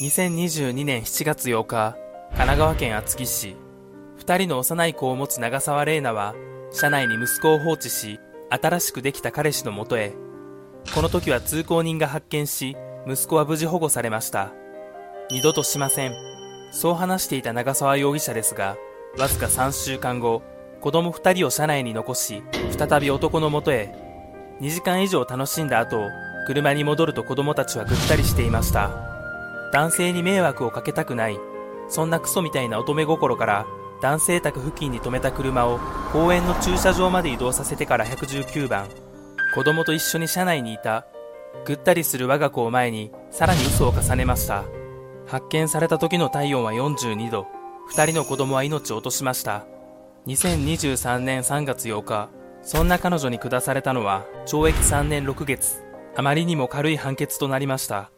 2022年7月8日、神奈川県厚木市。二人の幼い子を持つ長沢玲奈は、車内に息子を放置し、新しくできた彼氏のもとへ。この時は通行人が発見し、息子は無事保護されました。二度としません。そう話していた長沢容疑者ですが、わずか3週間後、子供2人を車内に残し、再び男のもとへ。2時間以上楽しんだ後、車に戻ると子供たちはぐったりしていました。男性に迷惑をかけたくない。そんなクソみたいな乙女心から男性宅付近に止めた車を公園の駐車場まで移動させてから119番。子供と一緒に車内にいた。ぐったりする我が子を前にさらに嘘を重ねました。発見された時の体温は42度。二人の子供は命を落としました。2023年3月8日、そんな彼女に下されたのは懲役3年6月。あまりにも軽い判決となりました。